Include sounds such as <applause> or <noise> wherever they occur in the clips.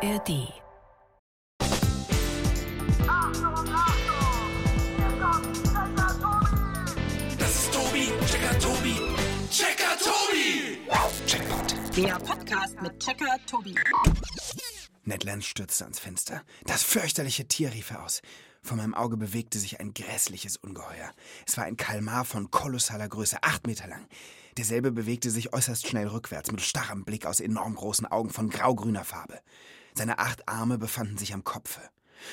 ARD. Das ist Tobi, Checker Tobi, Checker Tobi. Checkpoint. Der Podcast mit Checker Tobi. Ned Land stürzte ans Fenster. Das fürchterliche Tier rief er aus. Vor meinem Auge bewegte sich ein grässliches Ungeheuer. Es war ein Kalmar von kolossaler Größe, acht Meter lang. Derselbe bewegte sich äußerst schnell rückwärts, mit starrem Blick aus enorm großen Augen von graugrüner Farbe. Seine acht Arme befanden sich am Kopfe.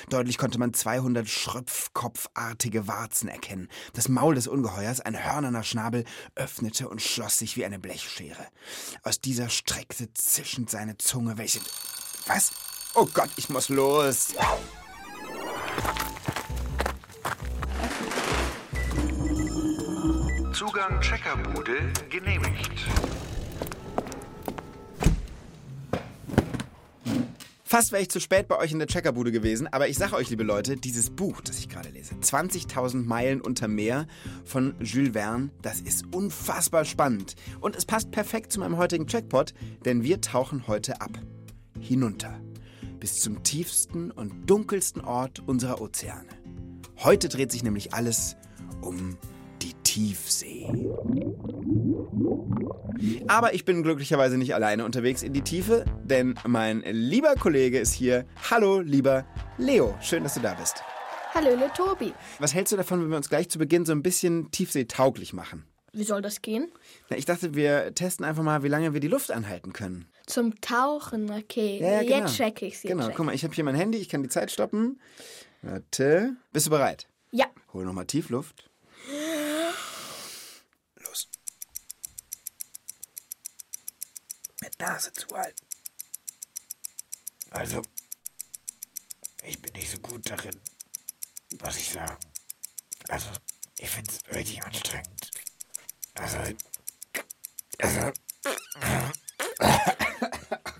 Deutlich konnte man 200 schröpfkopfartige Warzen erkennen. Das Maul des Ungeheuers, ein hörnerner Schnabel, öffnete und schloss sich wie eine Blechschere. Aus dieser streckte zischend seine Zunge, welche... Was? Oh Gott, ich muss los. Zugang Checkerbude genehmigt. Fast wäre ich zu spät bei euch in der Checkerbude gewesen, aber ich sage euch, liebe Leute, dieses Buch, das ich gerade lese, 20.000 Meilen unter Meer von Jules Verne, das ist unfassbar spannend. Und es passt perfekt zu meinem heutigen Checkpot, denn wir tauchen heute ab. Hinunter. Bis zum tiefsten und dunkelsten Ort unserer Ozeane. Heute dreht sich nämlich alles um die Tiefsee. Aber ich bin glücklicherweise nicht alleine unterwegs in die Tiefe, denn mein lieber Kollege ist hier. Hallo, lieber Leo. Schön, dass du da bist. Hallöle Tobi. Was hältst du davon, wenn wir uns gleich zu Beginn so ein bisschen tiefseetauglich machen? Wie soll das gehen? Na, ich dachte, wir testen einfach mal, wie lange wir die Luft anhalten können. Zum Tauchen, okay. Ja, ja, genau. Jetzt check ich's. Jetzt Genau, check. guck mal, ich habe hier mein Handy, ich kann die Zeit stoppen. Warte. Bist du bereit? Ja. Hol nochmal Tiefluft. Los. Mit Nase zuhalten. Also, ich bin nicht so gut darin, was ich sage. Also, ich finde es richtig anstrengend. Also, also,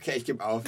Okay, ich gebe auf.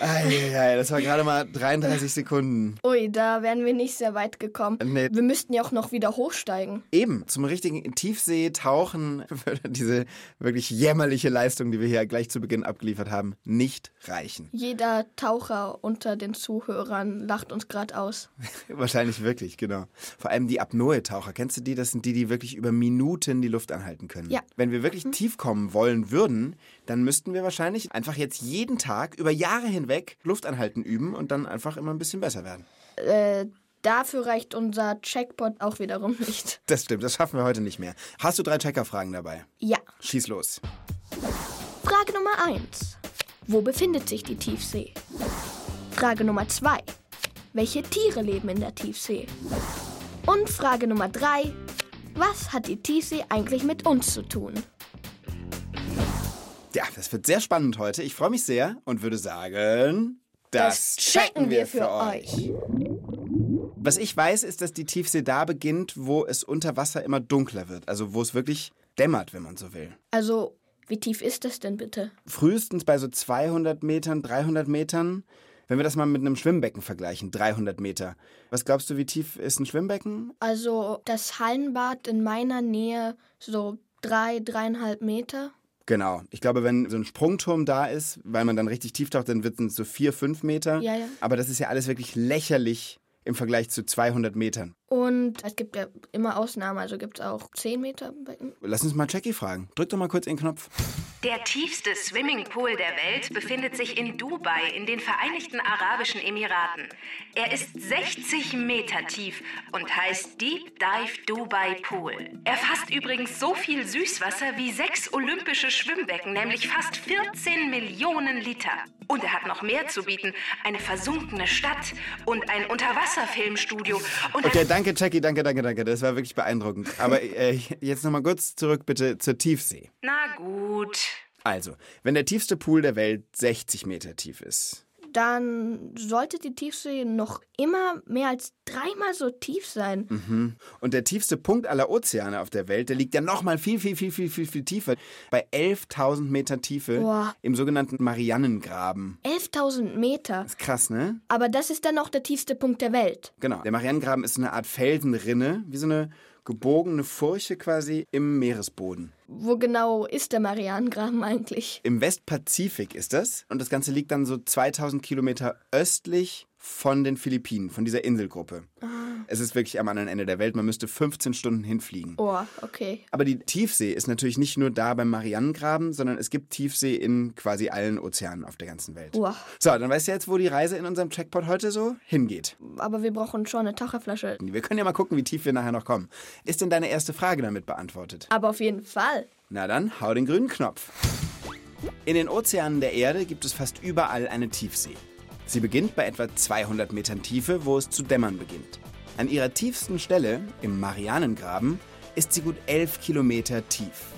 Eieiei, das war gerade mal 33 Sekunden. Ui, da wären wir nicht sehr weit gekommen. Nee. Wir müssten ja auch noch wieder hochsteigen. Eben, zum richtigen Tiefseetauchen <laughs> würde diese wirklich jämmerliche Leistung, die wir hier gleich zu Beginn abgeliefert haben, nicht reichen. Jeder Taucher unter den Zuhörern lacht uns gerade aus. <laughs> Wahrscheinlich wirklich, genau. Vor allem die Apnoe-Taucher. Kennst du die? Das sind die, die wirklich über Minuten die Luft anhalten können. Ja. Wenn wir wirklich tief kommen wollen würden, dann müssten wir wahrscheinlich einfach jetzt jeden Tag über Jahre hinweg Luft anhalten üben und dann einfach immer ein bisschen besser werden. Äh, dafür reicht unser Checkpot auch wiederum <laughs> nicht. Das stimmt, das schaffen wir heute nicht mehr. Hast du drei Checkerfragen dabei? Ja. Schieß los. Frage Nummer 1. Wo befindet sich die Tiefsee? Frage Nummer 2. Welche Tiere leben in der Tiefsee? Und Frage Nummer 3. Was hat die Tiefsee eigentlich mit uns zu tun? Ja, das wird sehr spannend heute. Ich freue mich sehr und würde sagen, das, checken wir für euch. Was ich weiß, ist, dass die Tiefsee da beginnt, wo es unter Wasser immer dunkler wird. Also wo es wirklich dämmert, wenn man so will. Also, wie tief ist das denn bitte? Frühestens bei so 200 Metern, 300 Metern. Wenn wir das mal mit einem Schwimmbecken vergleichen, 300 Meter. Was glaubst du, wie tief ist ein Schwimmbecken? Also, das Hallenbad in meiner Nähe so drei, dreieinhalb Meter. Genau. Ich glaube, wenn so ein Sprungturm da ist, weil man dann richtig tief taucht, dann wird es so 4, 5 Meter. Ja, ja. Aber das ist ja alles wirklich lächerlich im Vergleich zu 200 Metern. Und es gibt ja immer Ausnahmen, also gibt es auch 10 Meter Becken. Lass uns mal Jackie fragen. Drück doch mal kurz den Knopf. Der tiefste Swimmingpool der Welt befindet sich in Dubai in den Vereinigten Arabischen Emiraten. Er ist 60 Meter tief und heißt Deep Dive Dubai Pool. Er fasst übrigens so viel Süßwasser wie sechs olympische Schwimmbecken, nämlich fast 14 Millionen Liter. Und er hat noch mehr zu bieten. Eine versunkene Stadt und ein Unterwasserfilmstudio und Okay, danke, Jackie, danke, danke, danke. Das war wirklich beeindruckend. Aber äh, jetzt nochmal kurz zurück bitte zur Tiefsee. Na gut. Also, wenn der tiefste Pool der Welt 60 Meter tief ist, Dann sollte die Tiefsee noch immer mehr als dreimal so tief sein. Und der tiefste Punkt aller Ozeane auf der Welt, der liegt ja nochmal viel, viel, viel, viel, viel, viel tiefer. Bei 11.000 Meter Tiefe Boah. im sogenannten Mariannengraben. 11.000 Meter. Ist krass, ne? Aber das ist dann noch der tiefste Punkt der Welt. Genau. Der Mariannengraben ist eine Art Felsenrinne, wie so eine gebogene Furche quasi im Meeresboden. Wo genau ist der Marianengraben eigentlich? Im Westpazifik ist das. Und das Ganze liegt dann so 2000 Kilometer östlich von den Philippinen, von dieser Inselgruppe. Es ist wirklich am anderen Ende der Welt. Man müsste 15 Stunden hinfliegen. Oh, okay. Aber die Tiefsee ist natürlich nicht nur da beim Marianengraben, sondern es gibt Tiefsee in quasi allen Ozeanen auf der ganzen Welt. Wow. So, dann weißt du jetzt, wo die Reise in unserem Checkpot heute so hingeht. Aber wir brauchen schon eine Taucherflasche. Wir können ja mal gucken, wie tief wir nachher noch kommen. Ist denn deine erste Frage damit beantwortet? Aber auf jeden Fall. Na dann, hau den grünen Knopf. In den Ozeanen der Erde gibt es fast überall eine Tiefsee. Sie beginnt bei etwa 200 Metern Tiefe, wo es zu dämmern beginnt. An ihrer tiefsten Stelle, im Marianengraben, ist sie gut 11 Kilometer tief.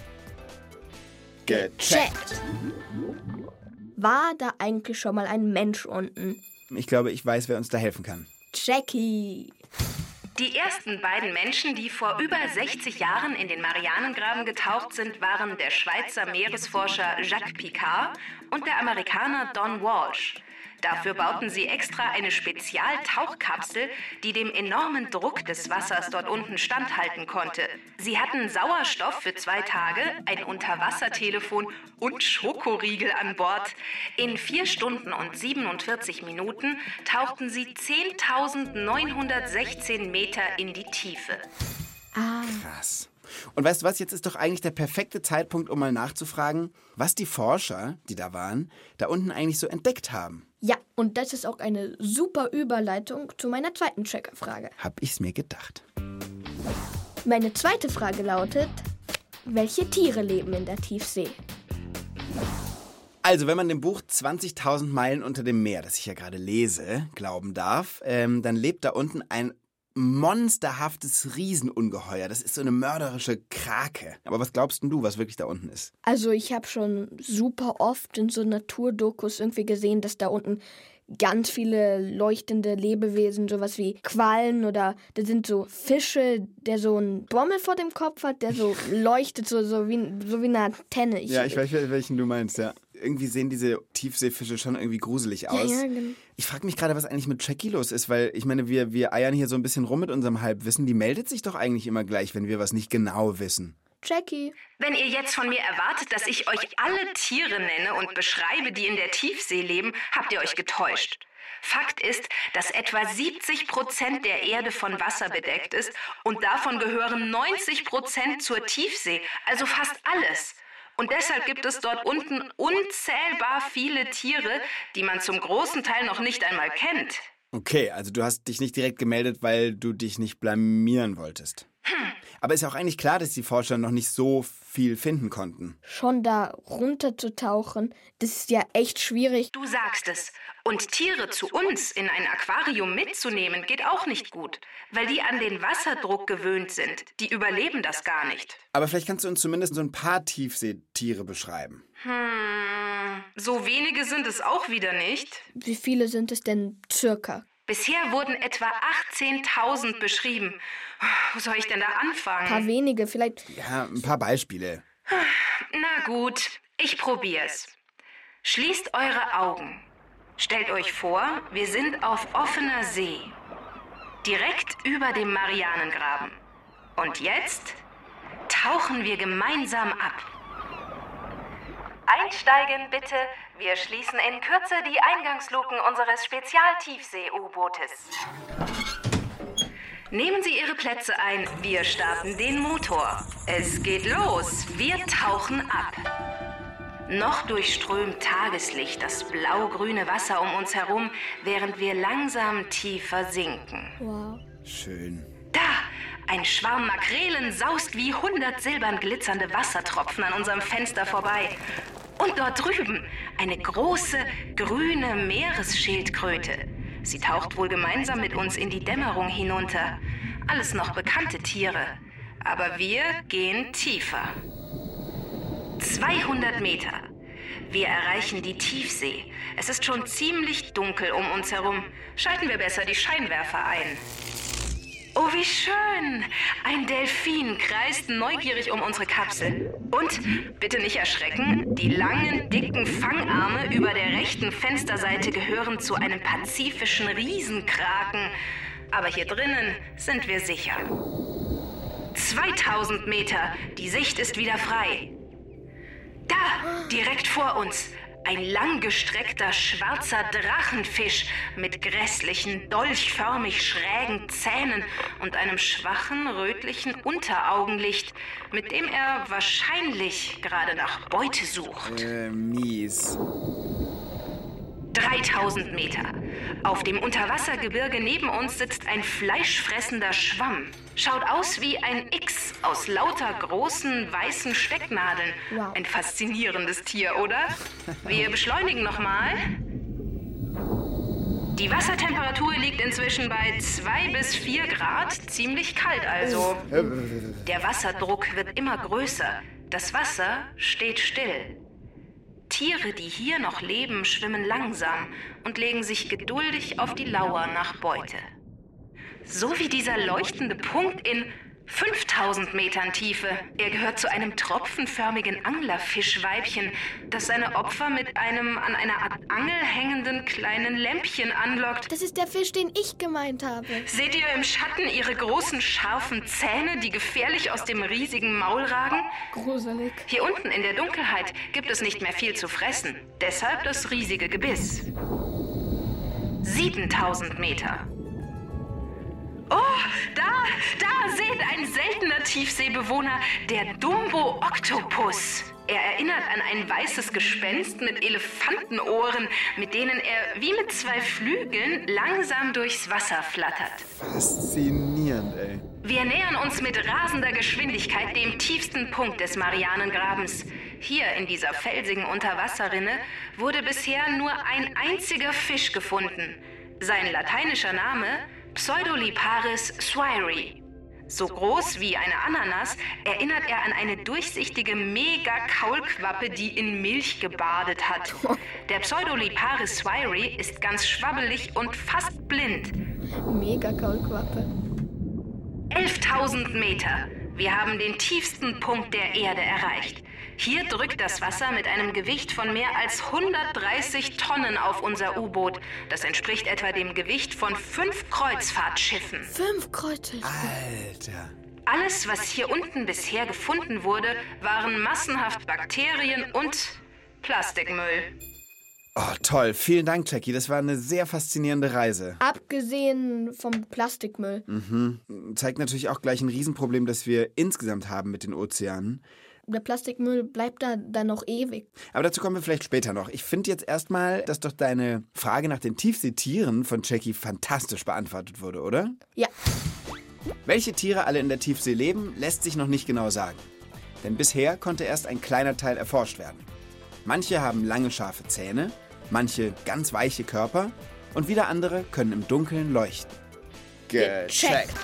Checkt. War da eigentlich schon mal ein Mensch unten? Ich glaube, ich weiß, wer uns da helfen kann. Jackie. Die ersten beiden Menschen, die vor über 60 Jahren in den Marianengraben getaucht sind, waren der Schweizer Meeresforscher Jacques Picard und der Amerikaner Don Walsh. Dafür bauten sie extra eine Spezialtauchkapsel, die dem enormen Druck des Wassers dort unten standhalten konnte. Sie hatten Sauerstoff für zwei Tage, ein Unterwassertelefon und Schokoriegel an Bord. In vier Stunden und 47 Minuten tauchten sie 10.916 Meter in die Tiefe. Krass. Und weißt du was, jetzt ist doch eigentlich der perfekte Zeitpunkt, um mal nachzufragen, was die Forscher, die da waren, da unten eigentlich so entdeckt haben. Ja, und das ist auch eine super Überleitung zu meiner zweiten Checkerfrage. Hab ich's mir gedacht. Meine zweite Frage lautet, welche Tiere leben in der Tiefsee? Also, wenn man dem Buch 20.000 Meilen unter dem Meer, das ich ja gerade lese, glauben darf, ähm, dann lebt da unten ein monsterhaftes Riesenungeheuer. Das ist so eine mörderische Krake. Aber was glaubst denn du, was wirklich da unten ist? Also ich habe schon super oft in so Naturdokus irgendwie gesehen, dass da unten ganz viele leuchtende Lebewesen, sowas wie Quallen oder da sind so Fische, der so einen Bommel vor dem Kopf hat, der so <laughs> leuchtet, so, so, wie, so wie eine Antenne. Ja, ich weiß, welchen du meinst, ja. Irgendwie sehen diese Tiefseefische schon irgendwie gruselig aus. Ja, ja, genau. Ich frage mich gerade, was eigentlich mit Jackie los ist, weil ich meine, wir, wir eiern hier so ein bisschen rum mit unserem Halbwissen. Die meldet sich doch eigentlich immer gleich, wenn wir was nicht genau wissen. Jackie. Wenn ihr jetzt von mir erwartet, dass ich euch alle Tiere nenne und beschreibe, die in der Tiefsee leben, habt ihr euch getäuscht. Fakt ist, dass etwa 70 Prozent der Erde von Wasser bedeckt ist und davon gehören 90 Prozent zur Tiefsee, also fast alles. Und deshalb gibt es dort unten unzählbar viele Tiere, die man zum großen Teil noch nicht einmal kennt. Okay, also du hast dich nicht direkt gemeldet, weil du dich nicht blamieren wolltest. Aber ist ja auch eigentlich klar, dass die Forscher noch nicht so viel finden konnten. Schon da runterzutauchen, das ist ja echt schwierig. Du sagst es. Und Tiere zu uns in ein Aquarium mitzunehmen, geht auch nicht gut, weil die an den Wasserdruck gewöhnt sind. Die überleben das gar nicht. Aber vielleicht kannst du uns zumindest so ein paar Tiefseetiere beschreiben. Hm, so wenige sind es auch wieder nicht. Wie viele sind es denn circa? Bisher wurden etwa 18.000 beschrieben. Wo soll ich denn da Ein paar anfangen? wenige, vielleicht. Ja, ein paar Beispiele. Na gut, ich probier's. Schließt eure Augen. Stellt euch vor, wir sind auf offener See. Direkt über dem Marianengraben. Und jetzt tauchen wir gemeinsam ab. Einsteigen bitte. Wir schließen in Kürze die Eingangsluken unseres Spezial-Tiefsee-U-Bootes. Nehmen Sie Ihre Plätze ein. Wir starten den Motor. Es geht los. Wir tauchen ab. Noch durchströmt Tageslicht das blau-grüne Wasser um uns herum, während wir langsam tiefer sinken. Wow. Schön. Da! Ein Schwarm Makrelen saust wie hundert silbern glitzernde Wassertropfen an unserem Fenster vorbei. Und dort drüben eine große grüne Meeresschildkröte. Sie taucht wohl gemeinsam mit uns in die Dämmerung hinunter. Alles noch bekannte Tiere. Aber wir gehen tiefer. 200 Meter. Wir erreichen die Tiefsee. Es ist schon ziemlich dunkel um uns herum. Schalten wir besser die Scheinwerfer ein. Oh, wie schön! Ein Delfin kreist neugierig um unsere Kapsel. Und, bitte nicht erschrecken, die langen, dicken Fangarme über der rechten Fensterseite gehören zu einem pazifischen Riesenkraken. Aber hier drinnen sind wir sicher. 2000 Meter. Die Sicht ist wieder frei. Da, direkt vor uns. Ein langgestreckter schwarzer Drachenfisch mit grässlichen, dolchförmig schrägen Zähnen und einem schwachen, rötlichen Unteraugenlicht, mit dem er wahrscheinlich gerade nach Beute sucht. Äh, mies. 3000 Meter. Auf dem Unterwassergebirge neben uns sitzt ein fleischfressender Schwamm. Schaut aus wie ein X aus lauter großen weißen Stecknadeln. Wow. Ein faszinierendes Tier, oder? Wir beschleunigen nochmal. Die Wassertemperatur liegt inzwischen bei 2 bis 4 Grad, ziemlich kalt also. Der Wasserdruck wird immer größer. Das Wasser steht still. Tiere, die hier noch leben, schwimmen langsam und legen sich geduldig auf die Lauer nach Beute. So wie dieser leuchtende Punkt in 5000 Metern Tiefe. Er gehört zu einem tropfenförmigen Anglerfischweibchen, das seine Opfer mit einem an einer Art Angel hängenden kleinen Lämpchen anlockt. Das ist der Fisch, den ich gemeint habe. Seht ihr im Schatten ihre großen, scharfen Zähne, die gefährlich aus dem riesigen Maul ragen? Gruselig. Hier unten in der Dunkelheit gibt es nicht mehr viel zu fressen. Deshalb das riesige Gebiss. 7000 Meter. Oh, da, da seht ein seltener Tiefseebewohner, der Dumbo Octopus. Er erinnert an ein weißes Gespenst mit Elefantenohren, mit denen er wie mit zwei Flügeln langsam durchs Wasser flattert. Faszinierend, ey. Wir nähern uns mit rasender Geschwindigkeit dem tiefsten Punkt des Marianengrabens. Hier in dieser felsigen Unterwasserrinne wurde bisher nur ein einziger Fisch gefunden. Sein lateinischer Name Pseudoliparis swiri. So groß wie eine Ananas erinnert er an eine durchsichtige Mega-Kaulquappe, die in Milch gebadet hat. Der Pseudoliparis swiri ist ganz schwabbelig und fast blind. Mega Kaulquappe. 11.000 Meter. Wir haben den tiefsten Punkt der Erde erreicht. Hier drückt das Wasser mit einem Gewicht von mehr als 130 Tonnen auf unser U-Boot. Das entspricht etwa dem Gewicht von fünf Kreuzfahrtschiffen. Fünf Kreuze. Alter. Alles, was hier unten bisher gefunden wurde, waren massenhaft Bakterien und Plastikmüll. Oh, toll. Vielen Dank, Jackie. Das war eine sehr faszinierende Reise. Abgesehen vom Plastikmüll. Zeigt natürlich auch gleich ein Riesenproblem, das wir insgesamt haben mit den Ozeanen. Der Plastikmüll bleibt da dann noch ewig. Aber dazu kommen wir vielleicht später noch. Ich finde jetzt erstmal, dass doch deine Frage nach den Tiefseetieren von Jackie fantastisch beantwortet wurde, oder? Ja, Welche Tiere alle in der Tiefsee leben, lässt sich noch nicht genau sagen. Denn bisher konnte erst ein kleiner Teil erforscht werden. Manche haben lange scharfe Zähne, manche ganz weiche Körper und wieder andere können im Dunkeln leuchten. Gecheckt.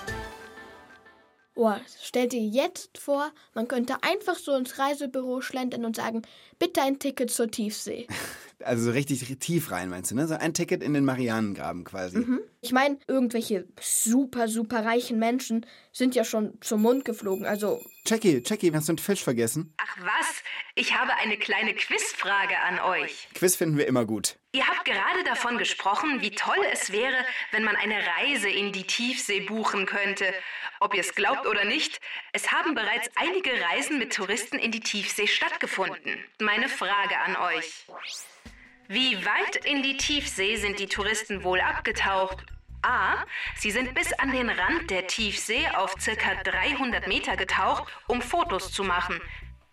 Oh, stell dir jetzt vor, man könnte einfach so ins Reisebüro schlendern und sagen, bitte ein Ticket zur Tiefsee. <laughs> Also so richtig tief rein, meinst du, ne? So ein Ticket in den Marianengraben quasi. Ich meine, irgendwelche super, super reichen Menschen sind ja schon zum Mond geflogen. Also, Jackie, Jackie, hast du einen Fisch vergessen? Ach was, ich habe eine kleine Quizfrage an euch. Quiz finden wir immer gut. Ihr habt gerade davon gesprochen, wie toll es wäre, wenn man eine Reise in die Tiefsee buchen könnte. Ob ihr es glaubt oder nicht, es haben bereits einige Reisen mit Touristen in die Tiefsee stattgefunden. Meine Frage an euch. Wie weit in die Tiefsee sind die Touristen wohl abgetaucht? A. Sie sind bis an den Rand der Tiefsee auf circa 300 Meter getaucht, um Fotos zu machen.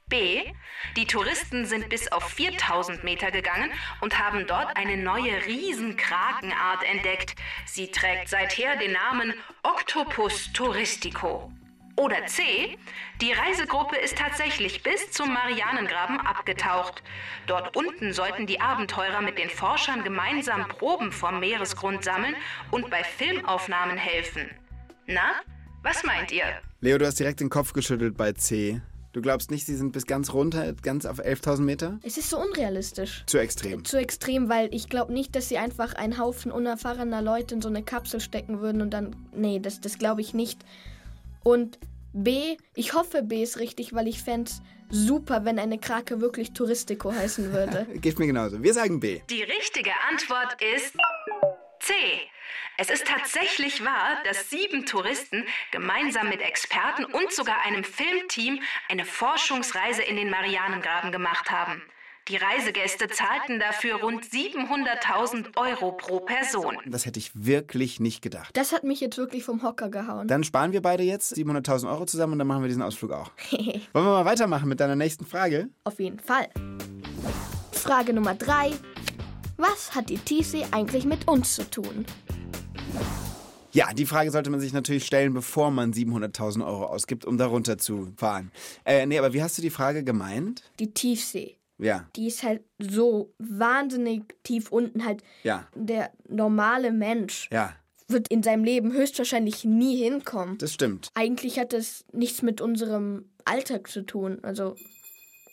B. Die Touristen sind bis auf 4000 Meter gegangen und haben dort eine neue Riesenkrakenart entdeckt. Sie trägt seither den Namen Octopus touristico. Oder C. Die Reisegruppe ist tatsächlich bis zum Marianengraben abgetaucht. Dort unten sollten die Abenteurer mit den Forschern gemeinsam Proben vom Meeresgrund sammeln und bei Filmaufnahmen helfen. Na, was meint ihr? Leo, du hast direkt den Kopf geschüttelt bei C. Du glaubst nicht, sie sind bis ganz runter, ganz auf 11.000 Meter? es ist so unrealistisch. Zu extrem. Zu extrem, weil ich glaube nicht, dass sie einfach einen Haufen unerfahrener Leute in so eine Kapsel stecken würden und dann. Nee, das, das glaube ich nicht. Und B, ich hoffe, B ist richtig, weil ich fände es super, wenn eine Krake wirklich Touristico heißen würde. <laughs> Geht mir genauso. Wir sagen B. Die richtige Antwort ist C. Es ist tatsächlich wahr, dass sieben Touristen gemeinsam mit Experten und sogar einem Filmteam eine Forschungsreise in den Marianengraben gemacht haben. Die Reisegäste zahlten dafür rund 700.000 Euro pro Person. Das hätte ich wirklich nicht gedacht. Das hat mich jetzt wirklich vom Hocker gehauen. Dann sparen wir beide jetzt 700.000 Euro zusammen und dann machen wir diesen Ausflug auch. <laughs> Wollen wir mal weitermachen mit deiner nächsten Frage? Auf jeden Fall. Frage Nummer 3. Was hat die Tiefsee eigentlich mit uns zu tun? Ja, die Frage sollte man sich natürlich stellen, bevor man 700.000 Euro ausgibt, um da runter zu fahren. Äh, nee, aber wie hast du die Frage gemeint? Die Tiefsee. Ja, Die ist halt so wahnsinnig tief unten. Halt ja, der normale Mensch ja, wird in seinem Leben höchstwahrscheinlich nie hinkommen. das stimmt. Eigentlich hat das nichts mit unserem Alltag zu tun. Also,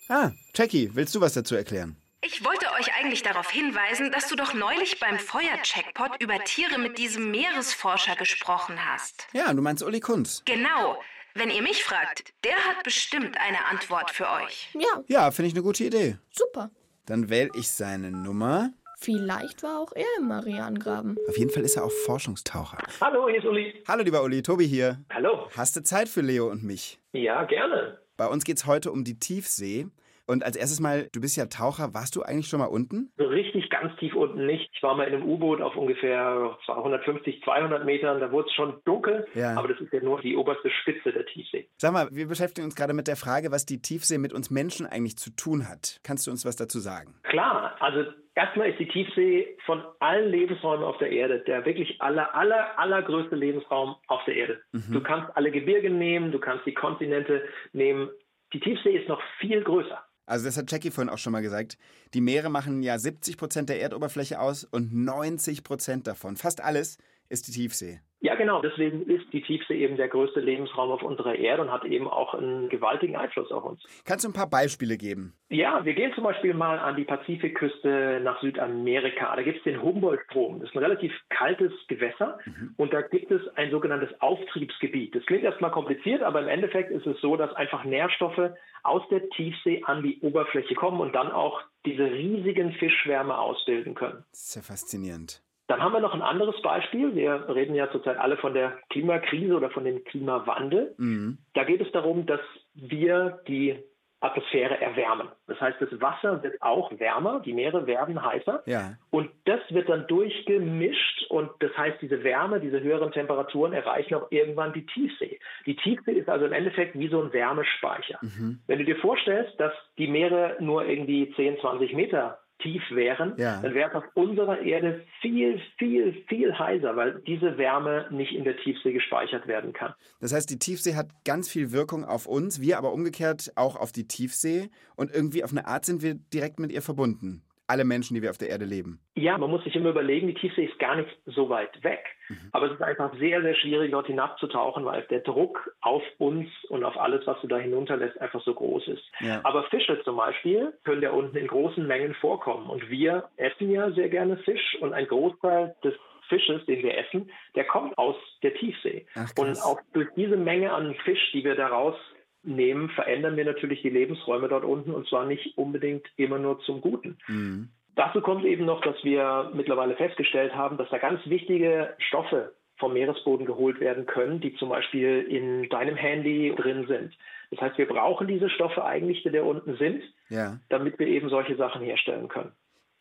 Ah, Jackie, willst du was dazu erklären? Ich wollte euch eigentlich darauf hinweisen, dass du doch neulich beim Feuercheckpot über Tiere mit diesem Meeresforscher gesprochen hast. Ja, du meinst Uli Kunz. Genau. Wenn ihr mich fragt, der hat bestimmt eine Antwort für euch. ja, Ja, finde ich eine gute Idee. super. Dann wähle ich seine Nummer. Vielleicht war auch er im Marianengraben. Auf jeden Fall ist er auch Forschungstaucher. Hallo, hier ist Uli. Hallo, lieber Uli, Tobi hier. Hallo. Hast du Zeit für Leo und mich? Ja, gerne. Bei uns geht's heute um die Tiefsee. Und als erstes mal, du bist ja Taucher, warst du eigentlich schon mal unten? So richtig ganz tief unten nicht. Ich war mal in einem U-Boot auf ungefähr 150, 200 Metern. Da wurde es schon dunkel, Ja. aber das ist ja nur die oberste Spitze der Tiefsee. Sag mal, wir beschäftigen uns gerade mit der Frage, was die Tiefsee mit uns Menschen eigentlich zu tun hat. Kannst du uns was dazu sagen? Klar, also erstmal ist die Tiefsee von allen Lebensräumen auf der Erde der wirklich aller, aller, allergrößte Lebensraum auf der Erde. Du kannst alle Gebirge nehmen, du kannst die Kontinente nehmen. Die Tiefsee ist noch viel größer. Also das hat Jackie vorhin auch schon mal gesagt. Die Meere machen ja 70 Prozent der Erdoberfläche aus und 90 Prozent davon, fast alles, ist die Tiefsee. Ja, genau. Deswegen ist die Tiefsee eben der größte Lebensraum auf unserer Erde und hat eben auch einen gewaltigen Einfluss auf uns. Kannst du ein paar Beispiele geben? Ja, wir gehen zum Beispiel mal an die Pazifikküste nach Südamerika. Da gibt es den Humboldt-Strom. Das ist ein relativ kaltes Gewässer und da gibt es ein sogenanntes Auftriebsgebiet. Das klingt erstmal kompliziert, aber im Endeffekt ist es so, dass einfach Nährstoffe aus der Tiefsee an die Oberfläche kommen und dann auch diese riesigen Fischschwärme ausbilden können. Das ist ja faszinierend. Dann haben wir noch ein anderes Beispiel. Wir reden ja zurzeit alle von der Klimakrise oder von dem Klimawandel. Mhm. Da geht es darum, dass wir die Atmosphäre erwärmen. Das heißt, das Wasser wird auch wärmer, die Meere werden heißer Ja. und das wird dann durchgemischt und das heißt, diese Wärme, diese höheren Temperaturen erreichen auch irgendwann die Tiefsee. Die Tiefsee ist also im Endeffekt wie so ein Wärmespeicher. Mhm. Wenn du dir vorstellst, dass die Meere nur irgendwie 10, 20 Meter tief wären, Ja. dann wäre es auf unserer Erde viel, viel, viel heißer, weil diese Wärme nicht in der Tiefsee gespeichert werden kann. Das heißt, die Tiefsee hat ganz viel Wirkung auf uns, wir aber umgekehrt auch auf die Tiefsee. Und irgendwie auf eine Art sind wir direkt mit ihr verbunden. Alle Menschen, die wir auf der Erde leben. Ja, man muss sich immer überlegen, die Tiefsee ist gar nicht so weit weg. Aber es ist einfach sehr, sehr schwierig, dort hinabzutauchen, weil der Druck auf uns und auf alles, was du da hinunterlässt, einfach so groß ist. Ja. Aber Fische zum Beispiel können da unten in großen Mengen vorkommen. Und wir essen ja sehr gerne Fisch und ein Großteil des Fisches, den wir essen, der kommt aus der Tiefsee. Ach, und auch durch diese Menge an Fisch, die wir daraus nehmen, verändern wir natürlich die Lebensräume dort unten und zwar nicht unbedingt immer nur zum Guten. Mhm. Dazu kommt eben noch, dass wir mittlerweile festgestellt haben, dass da ganz wichtige Stoffe vom Meeresboden geholt werden können, die zum Beispiel in deinem Handy drin sind. Das heißt, wir brauchen diese Stoffe eigentlich, die da unten sind, Ja. damit wir eben solche Sachen herstellen können.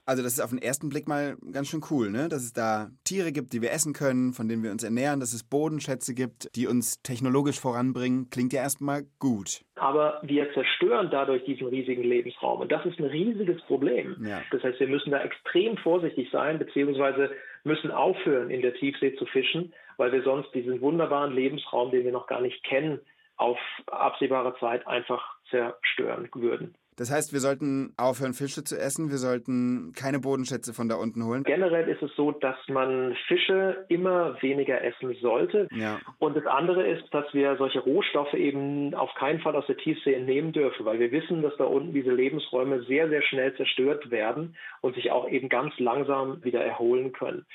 Also das ist auf den ersten Blick mal ganz schön cool, ne? Dass es da Tiere gibt, die wir essen können, von denen wir uns ernähren, dass es Bodenschätze gibt, die uns technologisch voranbringen. Klingt ja erstmal gut. Aber wir zerstören dadurch diesen riesigen Lebensraum. Und das ist ein riesiges Problem. Ja. Das heißt, wir müssen da extrem vorsichtig sein, beziehungsweise müssen aufhören, in der Tiefsee zu fischen, weil wir sonst diesen wunderbaren Lebensraum, den wir noch gar nicht kennen, auf absehbare Zeit einfach zerstören würden. Das heißt, wir sollten aufhören, Fische zu essen. Wir sollten keine Bodenschätze von da unten holen. Generell ist es so, dass man Fische immer weniger essen sollte. Ja. Und das andere ist, dass wir solche Rohstoffe eben auf keinen Fall aus der Tiefsee entnehmen dürfen, weil wir wissen, dass da unten diese Lebensräume sehr, sehr schnell zerstört werden und sich auch eben ganz langsam wieder erholen können.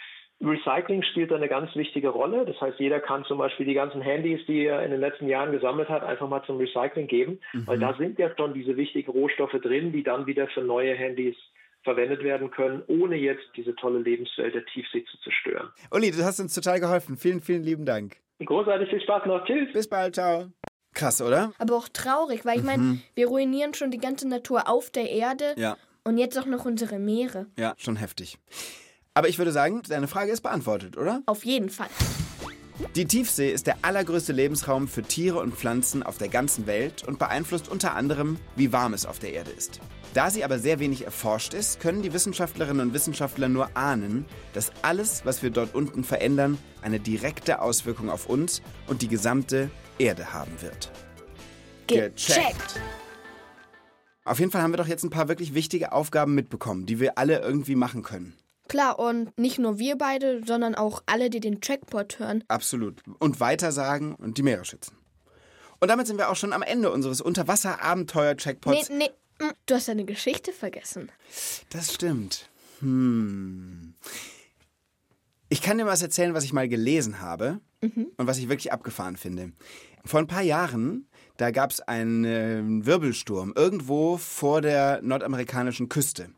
Recycling spielt da eine ganz wichtige Rolle. Das heißt, jeder kann zum Beispiel die ganzen Handys, die er in den letzten Jahren gesammelt hat, einfach mal zum Recycling geben, weil da sind ja schon diese wichtigen Rohstoffe drin, die dann wieder für neue Handys verwendet werden können, ohne jetzt diese tolle Lebenswelt der Tiefsee zu zerstören. Uli, du hast uns total geholfen. Vielen, vielen lieben Dank. Großartig, viel Spaß noch. Tschüss. Bis bald, ciao. Krass, oder? Aber auch traurig, weil ich meine, wir ruinieren schon die ganze Natur auf der Erde Ja, und jetzt auch noch unsere Meere. ja, schon heftig. Aber ich würde sagen, deine Frage ist beantwortet, oder? Auf jeden Fall. Die Tiefsee ist der allergrößte Lebensraum für Tiere und Pflanzen auf der ganzen Welt und beeinflusst unter anderem, wie warm es auf der Erde ist. Da sie aber sehr wenig erforscht ist, können die Wissenschaftlerinnen und Wissenschaftler nur ahnen, dass alles, was wir dort unten verändern, eine direkte Auswirkung auf uns und die gesamte Erde haben wird. Gecheckt. Auf jeden Fall haben wir doch jetzt ein paar wirklich wichtige Aufgaben mitbekommen, die wir alle irgendwie machen können. Klar, und nicht nur wir beide, sondern auch alle, die den Trackpot hören. Absolut. Und weitersagen und die Meere schützen. Und damit sind wir auch schon am Ende unseres Nee, Unterwasser-Abenteuer-Checkpots. nee, mm, du hast deine Geschichte vergessen. Das stimmt. Hm. Ich kann dir was erzählen, was ich mal gelesen habe und was ich wirklich abgefahren finde. Vor ein paar Jahren, da gab es einen äh, Wirbelsturm irgendwo vor der nordamerikanischen Küste.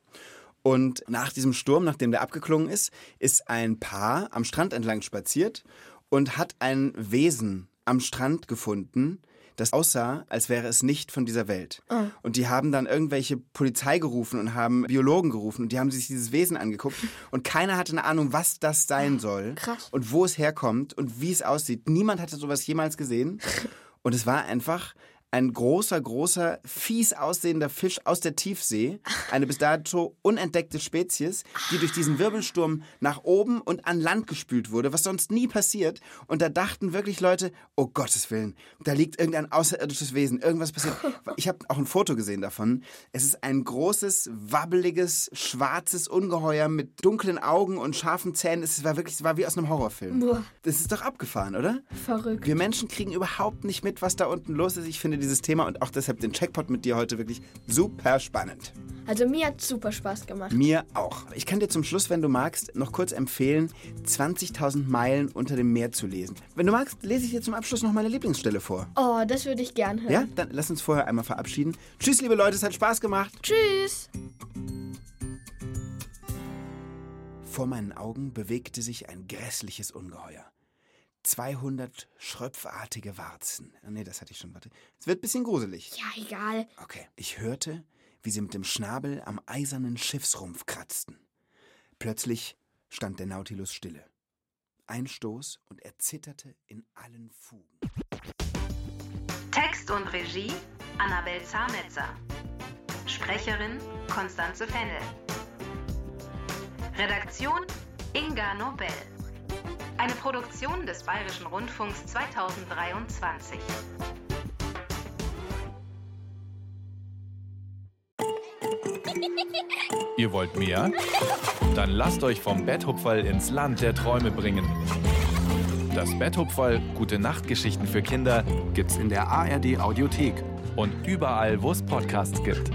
Und nach diesem Sturm, nachdem der abgeklungen ist, ist ein Paar am Strand entlang spaziert und hat ein Wesen am Strand gefunden, das aussah, als wäre es nicht von dieser Welt. Und die haben dann irgendwelche Polizei gerufen und haben Biologen gerufen und die haben sich dieses Wesen angeguckt und keiner hatte eine Ahnung, was das sein soll krass. und wo es herkommt und wie es aussieht. Niemand hatte sowas jemals gesehen <laughs> und es war einfach ein großer, großer, fies aussehender Fisch aus der Tiefsee, eine bis dato unentdeckte Spezies, die durch diesen Wirbelsturm nach oben und an Land gespült wurde, was sonst nie passiert. Und da dachten wirklich Leute, oh Gottes Willen, da liegt irgendein außerirdisches Wesen, irgendwas passiert. <laughs> Ich habe auch ein Foto gesehen davon. Es ist ein großes, wabbeliges, schwarzes Ungeheuer mit dunklen Augen und scharfen Zähnen. Es war wirklich, es war wie aus einem Horrorfilm. Das ist doch abgefahren, oder? Verrückt. Wir Menschen kriegen überhaupt nicht mit, was da unten los ist. Ich finde dieses Thema und auch deshalb den Checkpot mit dir heute wirklich super spannend. Also mir hat super Spaß gemacht. Mir auch. Ich kann dir zum Schluss, wenn du magst, noch kurz empfehlen, 20.000 Meilen unter dem Meer zu lesen. Wenn du magst, lese ich dir zum Abschluss noch meine Lieblingsstelle vor. Oh, das würde ich gern hören. Ja, dann lass uns vorher einmal verabschieden. Tschüss, liebe Leute, es hat Spaß gemacht. Tschüss. Vor meinen Augen bewegte sich ein grässliches Ungeheuer. 200 schröpfartige Warzen. Ah, Nee, das hatte ich schon. Warte. Es wird ein bisschen gruselig. Ja, egal. Okay. Ich hörte, wie sie mit dem Schnabel am eisernen Schiffsrumpf kratzten. Plötzlich stand der Nautilus stille. Ein Stoß und er zitterte in allen Fugen. Text und Regie Annabel Zametzer. Sprecherin Konstanze Fennel. Redaktion Inga Nobel. Eine Produktion des Bayerischen Rundfunks 2023. Ihr wollt mehr? Dann lasst euch vom Betthupferl ins Land der Träume bringen. Das Betthupferl Gute Nachtgeschichten für Kinder Gibt's in der ARD Audiothek. und überall, wo es Podcasts gibt.